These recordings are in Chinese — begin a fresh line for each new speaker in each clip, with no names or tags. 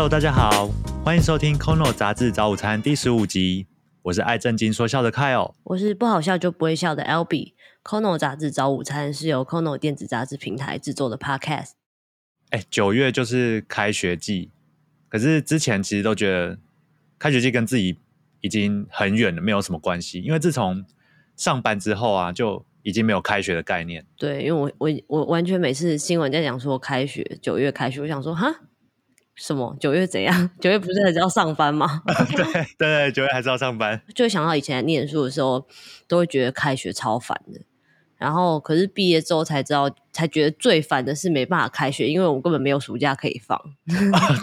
Hello，大家好，欢迎收听《Kono 杂志早午餐》第十五集。我是爱正经说笑的 Kyle，
我是不好笑就不会笑的 Albee。Kono 杂志早午餐是由 Kono 电子杂志平台制作的 Podcast。
哎，九月就是开学季，可是之前其实都觉得开学季跟自己已经很远了，没有什么关系。因为自从上班之后啊，就已经没有开学的概念。
对，因为我我我完全每次新闻在讲说开学，九月开学，我想说哈。什么九月怎样？九月不是还是要上班吗？
对对，九月还是要上班。
就会想到以前念书的时候，都会觉得开学超烦的。然后，可是毕业之后才知道，才觉得最烦的是没办法开学，因为我根本没有暑假可以放。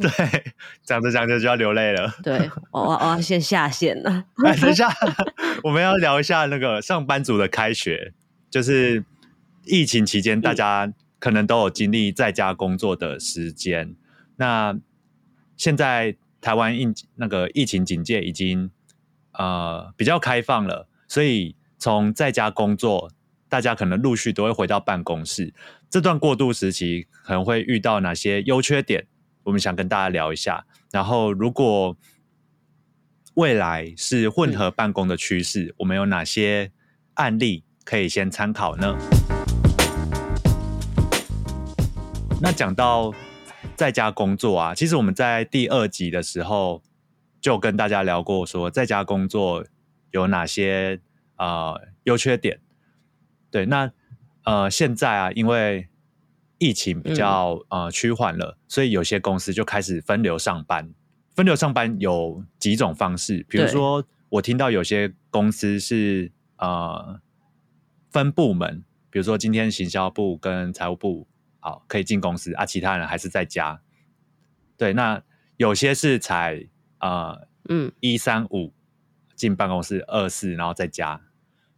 对，讲着讲着就要流泪了。
对，我我要先下线了。
等一下，我们要聊一下那个上班族的开学，就是疫情期间，大家可能都有经历在家工作的时间。那现在台湾疫那个疫情警戒已经呃比较开放了，所以从在家工作，大家可能陆续都会回到办公室。这段过渡时期可能会遇到哪些优缺点？我们想跟大家聊一下。然后，如果未来是混合办公的趋势，我们有哪些案例可以先参考呢？那讲到。在家工作啊，其实我们在第二集的时候就跟大家聊过，说在家工作有哪些呃优缺点。对，那呃现在啊，因为疫情比较呃趋缓了，所以有些公司就开始分流上班。分流上班有几种方式，比如说我听到有些公司是呃分部门，比如说今天行销部跟财务部。好，可以进公司啊，其他人还是在家。对，那有些是才呃，嗯，一三五进办公室，二四然后在家。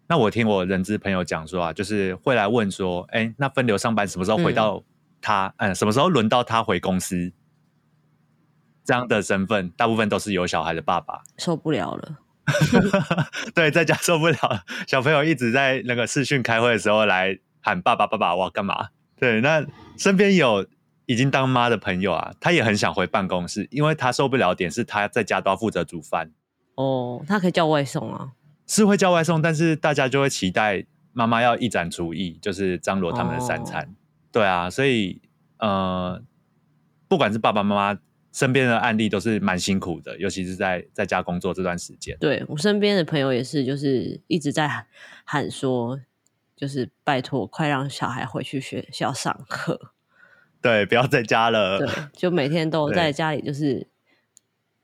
那我听我人资朋友讲说啊，就是会来问说，哎，那分流上班什么时候回到他？嗯，什么时候轮到他回公司？这样的身份，大部分都是有小孩的爸爸，
受不了了。
对，在家受不了，小朋友一直在那个视讯开会的时候来喊爸爸爸爸，我要干嘛？对，那身边有已经当妈的朋友啊，他也很想回办公室，因为他受不了点是他在家都要负责煮饭。
哦，他可以叫外送啊，
是会叫外送，但是大家就会期待妈妈要一展厨艺，就是张罗他们的三餐。对啊，所以呃，不管是爸爸妈妈身边的案例都是蛮辛苦的，尤其是在在家工作这段时间。
对我身边的朋友也是，就是一直在喊说。就是拜托，快让小孩回去学校上课。
对，不要在家了。
对，就每天都 在家里，就是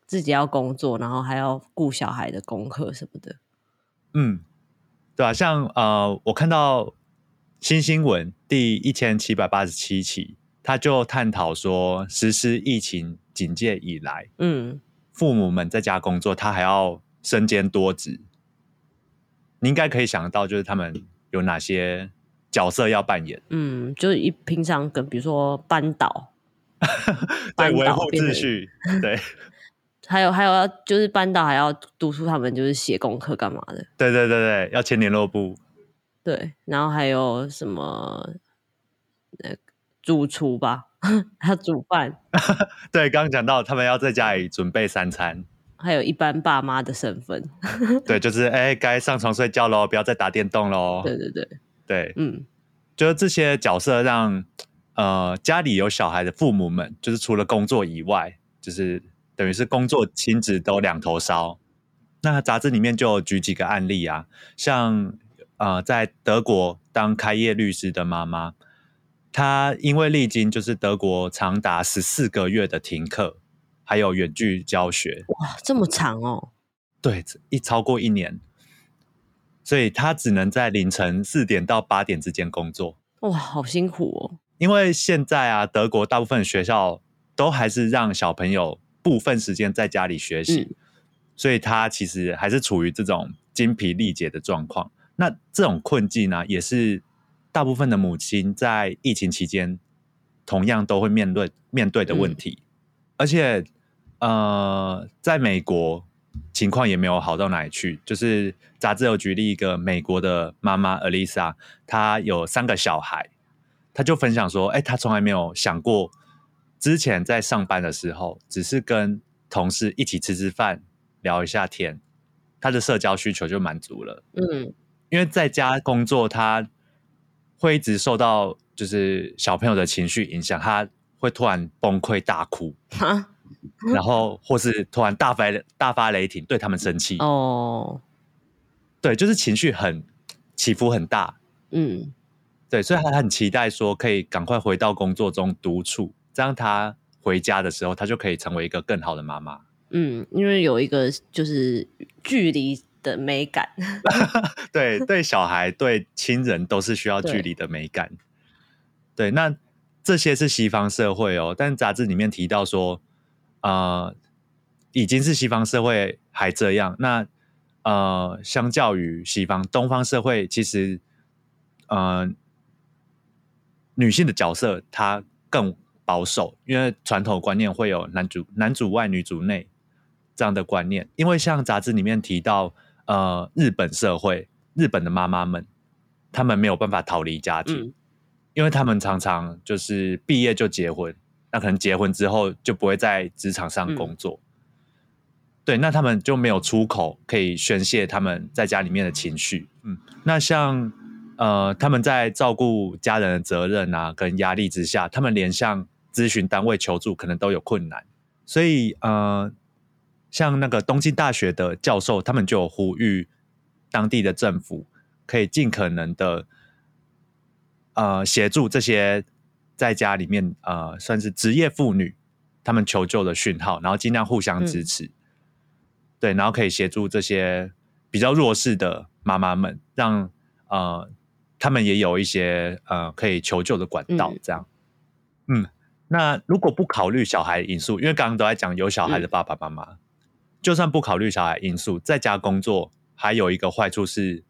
自己要工作，然后还要顾小孩的功课什么的。
嗯，对啊，像呃，我看到新新闻第一千七百八十七期，他就探讨说，实施疫情警戒以来，嗯，父母们在家工作，他还要身兼多职。你应该可以想得到，就是他们。有哪些角色要扮演？
嗯，就是一平常跟比如说班导，
对维护秩序，对，
还有还有要就是班导还要督促他们就是写功课干嘛的？
对对对对，要签联络簿。
对，然后还有什么？那主厨吧，他煮饭。
对，刚刚讲到他们要在家里准备三餐。
还有一般爸妈的身份，
对，就是哎，该上床睡觉喽，不要再打电动喽。
对对对
对，嗯，就是这些角色让呃家里有小孩的父母们，就是除了工作以外，就是等于是工作亲子都两头烧。那杂志里面就举几个案例啊，像呃在德国当开业律师的妈妈，她因为历经就是德国长达十四个月的停课。还有远距教学，
哇，这么长哦！
对，一超过一年，所以他只能在凌晨四点到八点之间工作。
哇，好辛苦哦！
因为现在啊，德国大部分学校都还是让小朋友部分时间在家里学习，所以他其实还是处于这种精疲力竭的状况。那这种困境呢，也是大部分的母亲在疫情期间同样都会面对面对的问题，而且。呃，在美国情况也没有好到哪里去。就是杂志有举例一个美国的妈妈 Alisa，她有三个小孩，她就分享说：“哎，她从来没有想过之前在上班的时候，只是跟同事一起吃吃饭、聊一下天，她的社交需求就满足了。
嗯
因为在家工作，她会一直受到就是小朋友的情绪影响，她会突然崩溃大哭，
哈
然后或是突然大发大发雷霆，对他们生气。
哦
对，就是情绪很起伏很大。
嗯
对，所以他很期待说可以赶快回到工作中独处，这样他回家的时候，他就可以成为一个更好的妈妈。
嗯，因为有一个就是距离的美感。
对，对小孩、对亲人都是需要距
对
离的美感。对，那这些是西方社会哦，但杂志里面提到说，呃，已经是西方社会还这样，那呃，相较于西方，东方社会其实，呃，女性的角色她更保守，因为传统观念会有男主男主外女主内这样的观念。因为像杂志里面提到，呃，日本社会，日本的妈妈们，她们没有办法逃离家庭，
嗯
因为他们常常就是毕业就结婚，那可能结婚之后就不会在职场上工作。对，那他们就没有出口可以宣泄他们在家里面的情绪。嗯，那像呃，他们在照顾家人的责任啊，跟压力之下，他们连向咨询单位求助可能都有困难。所以呃，像那个东京大学的教授，他们就有呼吁当地的政府可以尽可能的呃协助这些在家里面呃算是职业妇女他们求救的讯号，然后尽量互相支持。对，然后可以协助这些比较弱势的妈妈们，让呃他们也有一些呃可以求救的管道
嗯，
这样。嗯，那如果不考虑小孩因素，因为刚刚都在讲有小孩的爸爸妈妈，就算不考虑小孩因素，在家工作还有一个坏处是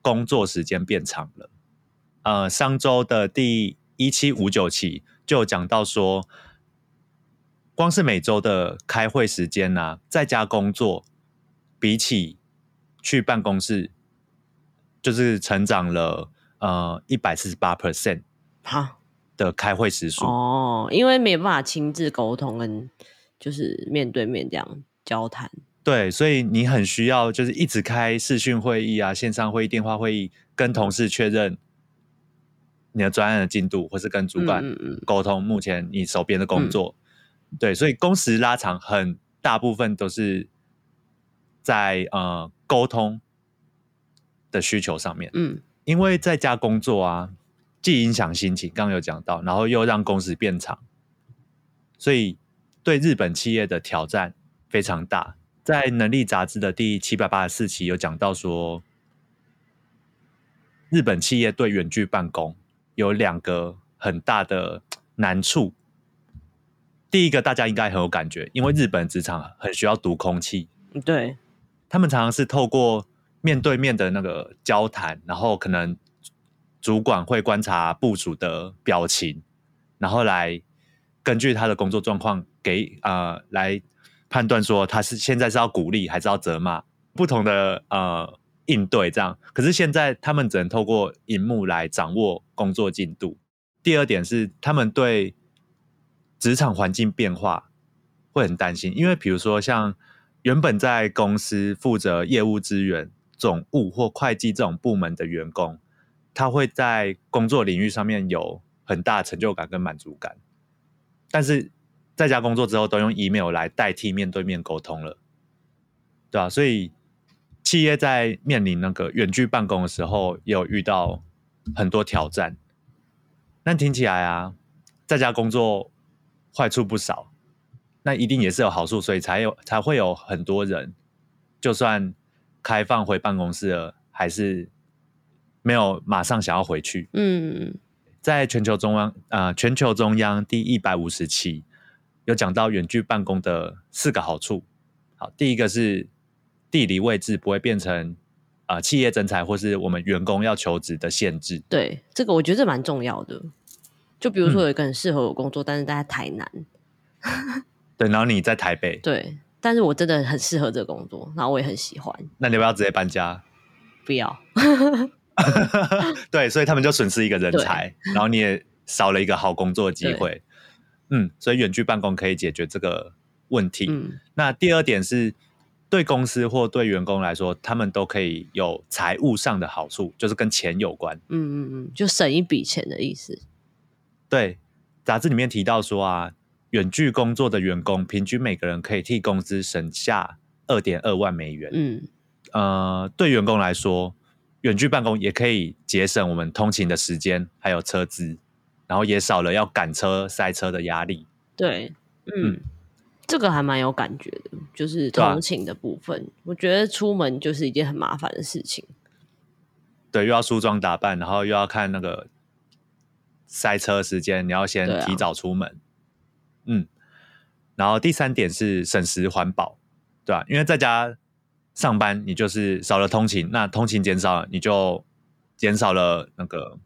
工作时间变长了。呃，上周的第一七五九期就有讲到说，光是每周的开会时间呢、在家工作比起去办公室，就是成长了呃一百四十八 percent
哈
的开会时数。
哦，因为没办法亲自沟通跟就是面对面这样交谈。
对，所以你很需要就是一直开视讯会议啊、线上会议、电话会议，跟同事确认你的专案的进度，或是跟主管沟通目前你手边的工作。对，所以工时拉长，很大部分都是在呃沟通的需求上面。
嗯
因为在家工作啊，既影响心情，刚刚有讲到，然后又让工时变长，所以对日本企业的挑战非常大。在《能力》杂志的第七百八十四期有讲到说，日本企业对远距办公有两个很大的难处。第一个大家应该很有感觉，因为日本职场很需要读空气，
嗯，对，
他们常常是透过面对面的那个交谈，然后可能主管会观察部署的表情，然后来根据他的工作状况给呃来判断说他是现在是要鼓励还是要责骂。不同的呃应对这样。可是现在他们只能透过荧幕来掌握工作进度。第二点是他们对职场环境变化会很担心，因为比如说像原本在公司负责业务资源、总务或会计这种部门的员工，他会在工作领域上面有很大成就感跟满足感，但是在家工作之后都用 email 来代替面对面沟通了，对啊，所以企业在面临那个远距办公的时候，也有遇到很多挑战。那听起来啊，在家工作坏处不少，那一定也是有好处，所以才有才会有很多人，就算开放回办公室了，还是没有马上想要回去。
嗯
在全球中央呃全球中央第一百五十期有讲到远距办公的四个好处。好，第一个是地理位置不会变成啊、呃企业征才或是我们员工要求职的限制。
对，这个我觉得这蛮重要的。就比如说
嗯
有一个很适合我工作，但是在台南，
对，然后你在台北，
对，但是我真的很适合这个工作，然后我也很喜欢。
那你要不要直接搬家？
不要，
对，所以他们就损失一个人才，然后你也少了一个好工作的机会。嗯，所以远距办公可以解决这个问题。
嗯
那第二点是，对公司或对员工来说，他们都可以有财务上的好处，就是跟钱有关。
嗯嗯嗯，就省一笔钱的意思。
对，杂志里面提到说啊，远距工作的员工平均每个人可以替公司省下二点二万美元。
嗯
呃，对员工来说，远距办公也可以节省我们通勤的时间，还有车资，然后也少了要赶车、塞车的压力。
对，嗯，这个还蛮有感觉的，就是通勤的部分，我觉得出门就是一件很麻烦的事情。
对，又要梳妆打扮，然后又要看那个塞车时间，你要先提早出门。嗯，然后第三点是省时环保，对吧、因为在家上班，你就是少了通勤，那通勤减少，你就减少了那个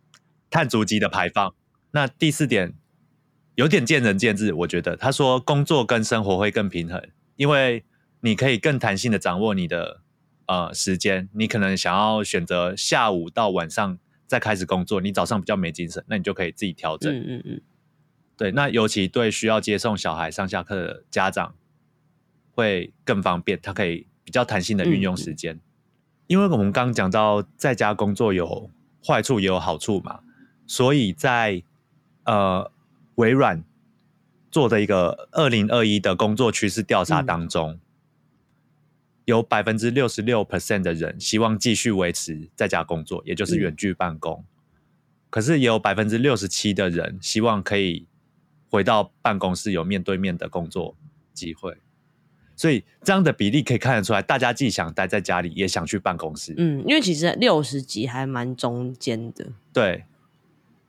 碳足迹的排放。那第四点有点见仁见智，我觉得他说工作跟生活会更平衡，因为你可以更弹性的掌握你的呃时间，你可能想要选择下午到晚上再开始工作，你早上比较没精神，那你就可以自己调整。
嗯嗯嗯，
对，那尤其对需要接送小孩上下课的家长会更方便，他可以比较弹性的运用时间。因为我们刚刚讲到在家工作有坏处也有好处嘛，所以在呃微软做的一个二零二一的工作趋势调查当中，有百分之六十六 percent 的人希望继续维持在家工作，也就是
嗯
远距办公。可是也有百分之六十七的人希望可以回到办公室有面对面的工作机会，所以这样的比例可以看得出来，大家既想待在家里，也想去办公室。
嗯，因为其实六十几还蛮中间的。
对，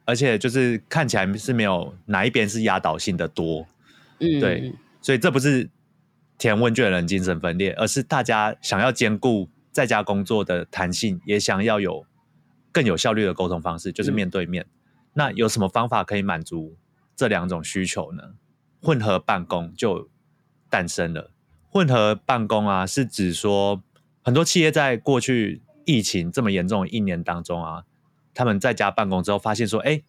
而且就是看起来是没有哪一边是压倒性的多，
嗯，
对所以这不是填问卷的人精神分裂，而是大家想要兼顾在家工作的弹性，也想要有更有效率的沟通方式，就是
嗯
面对面。那有什么方法可以满足这两种需求呢？混合办公就诞生了。混合办公啊，是指说很多企业在过去疫情这么严重的一年当中啊，他们在家办公之后，发现说，哎，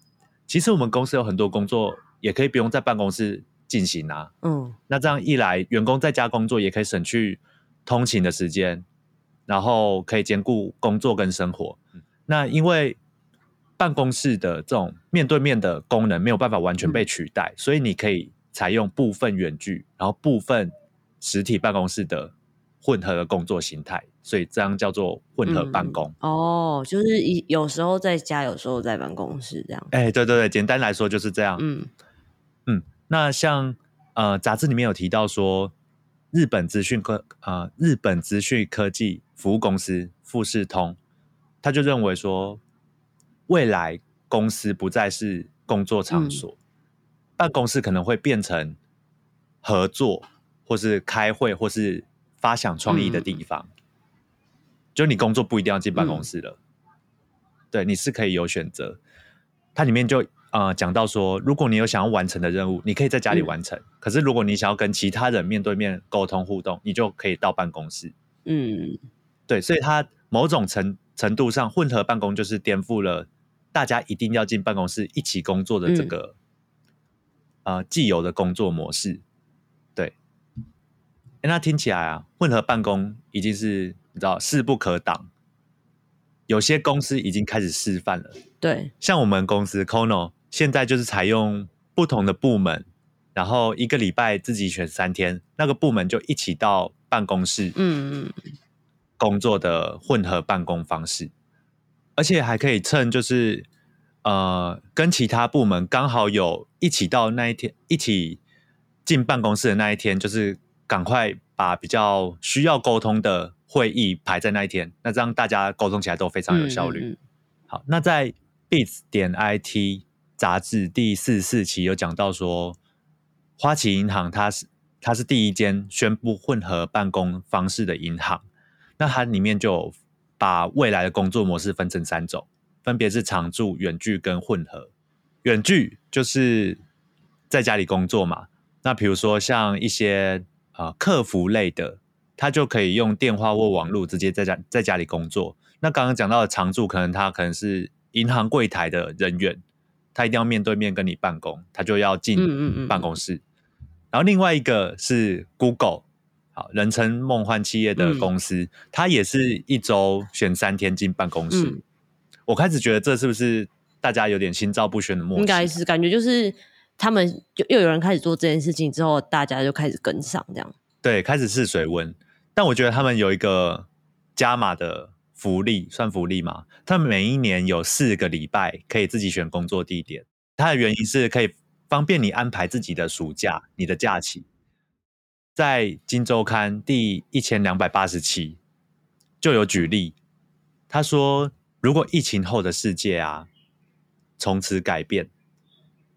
其实我们公司有很多工作也可以不用在办公室进行啊。
嗯
那这样一来，员工在家工作也可以省去通勤的时间，然后可以兼顾工作跟生活。那因为办公室的这种面对面的功能没有办法完全被取代，所以你可以采用部分远距，然后部分实体办公室的混合的工作形态，所以这样叫做混合办公。
哦，就是一有时候在家，有时候在办公室这样。
哎、对对对，简单来说就是这样。
嗯
嗯，那像呃杂志里面有提到说，日本资讯科呃日本资讯科技服务公司富士通，他就认为说，未来公司不再是工作场所，办公室可能会变成合作或是开会或是发想创意的地方。就你工作不一定要进办公室了，对，你是可以有选择。它里面就呃讲到说，如果你有想要完成的任务，你可以在家里完成；可是如果你想要跟其他人面对面沟通互动，你就可以到办公室。
嗯。
对，所以它某种程程度上，混合办公就是颠覆了大家一定要进办公室一起工作的这个、呃既有的工作模式。对，诶那听起来啊，混合办公已经是你知道势不可挡，有些公司已经开始示范了。
对，
像我们公司 Kono 现在就是采用不同的部门，然后一个礼拜自己选三天，那个部门就一起到办公室
嗯嗯。
工作的混合办公方式，而且还可以趁就是呃跟其他部门刚好有一起到那一天一起进办公室的那一天，就是赶快把比较需要沟通的会议排在那一天，那这样大家沟通起来都非常有效率。
嗯嗯
好，那在 Bits 点 IT 杂志第四十四期有讲到说，花旗银行它是它是第一间宣布混合办公方式的银行。那它里面就有把未来的工作模式分成三种，分别是常驻、远距跟混合。远距就是在家里工作嘛，那比如说像一些呃客服类的，他就可以用电话或网络直接在家在家里工作。那刚刚讲到的常驻，可能他可能是银行柜台的人员，他一定要面对面跟你办公，他就要进
嗯
办公室。然后另外一个是 Google，好，人称梦幻企业的
嗯
公司，它也是一周选三天进办公室。
嗯
我开始觉得这是不是大家有点心照不宣的默契？
应该是感觉就是他们就又有人开始做这件事情之后，大家就开始跟上这样。
对，开始试水温。但我觉得他们有一个加码的福利，算福利吗？他们每一年有四个礼拜可以自己选工作地点，它的原因是可以方便你安排自己的暑假、你的假期。在《金周刊》第一千两百八十期就有举例，他说，如果疫情后的世界啊从此改变，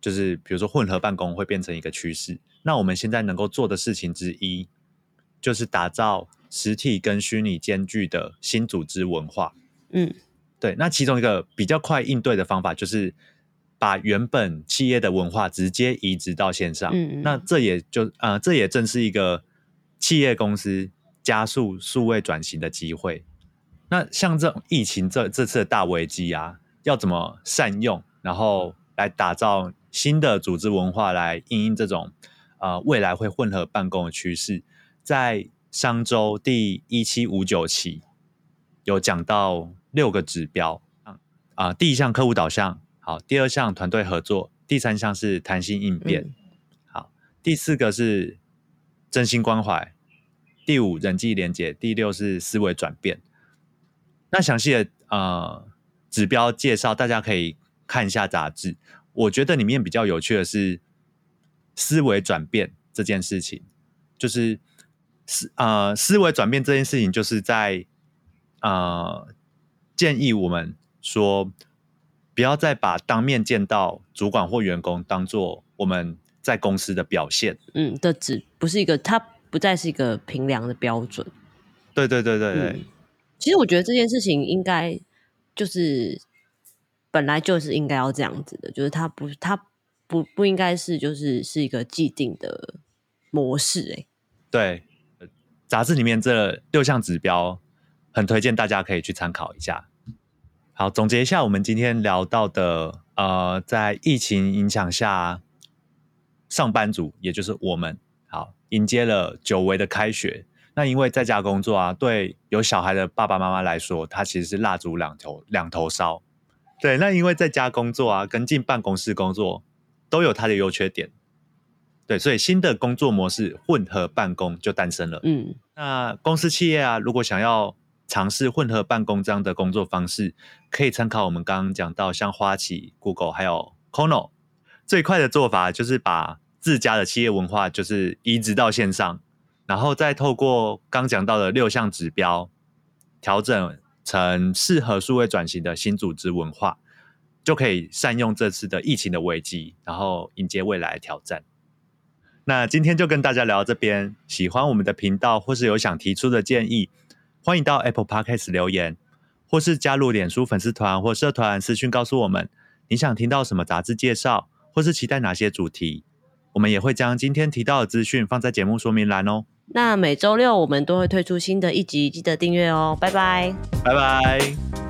就是比如说混合办公会变成一个趋势，那我们现在能够做的事情之一，就是打造实体跟虚拟兼具的新组织文化。
嗯
对，那其中一个比较快应对的方法，就是把原本企业的文化直接移植到线上。
嗯嗯
那这也就呃，这也正是一个企业公司加速数位转型的机会。那像这种疫情这这次的大危机啊，要怎么善用，然后来打造新的组织文化，来应应这种呃未来会混合办公的趋势，在商周第一七五九期有讲到六个指标啊、啊第一项客户导向，好，第二项团队合作，第三项是弹性应变，
嗯
好，第四个是真心关怀，第五人际连接，第六是思维转变。那详细的呃指标介绍，大家可以看一下杂志。我觉得里面比较有趣的是思维转变这件事情，就是思呃思维转变这件事情，就是在呃建议我们说，不要再把当面见到主管或员工当做我们在公司的表现。
嗯的指不是一个，它不再是一个评量的标准。
对对对对对，
嗯，其实我觉得这件事情应该就是本来就是应该要这样子的，就是它不它不不应该是就是是一个既定的模式、欸。
对，杂志里面这六项指标，很推荐大家可以去参考一下。好，总结一下我们今天聊到的，呃，在疫情影响下，上班族也就是我们，好迎接了久违的开学。那因为在家工作啊，对有小孩的爸爸妈妈来说，他其实是蜡烛两头两头烧。对，那因为在家工作啊，跟进办公室工作都有它的优缺点。对，所以新的工作模式混合办公就诞生了。
嗯
那公司企业啊，如果想要尝试混合办公这样的工作方式，可以参考我们刚刚讲到像花旗、Google 还有 Kono。最快的做法就是把自家的企业文化就是移植到线上，然后再透过刚讲到的六项指标，调整成适合数位转型的新组织文化，就可以善用这次的疫情的危机，然后迎接未来的挑战。那今天就跟大家聊到这边，喜欢我们的频道或是有想提出的建议，欢迎到 Apple Podcast 留言，或是加入脸书粉丝团或社团私讯告诉我们你想听到什么杂志介绍，或是期待哪些主题。我们也会将今天提到的资讯放在节目说明栏哦。
那每周六我们都会推出新的一集，记得订阅哦，拜拜。
拜拜。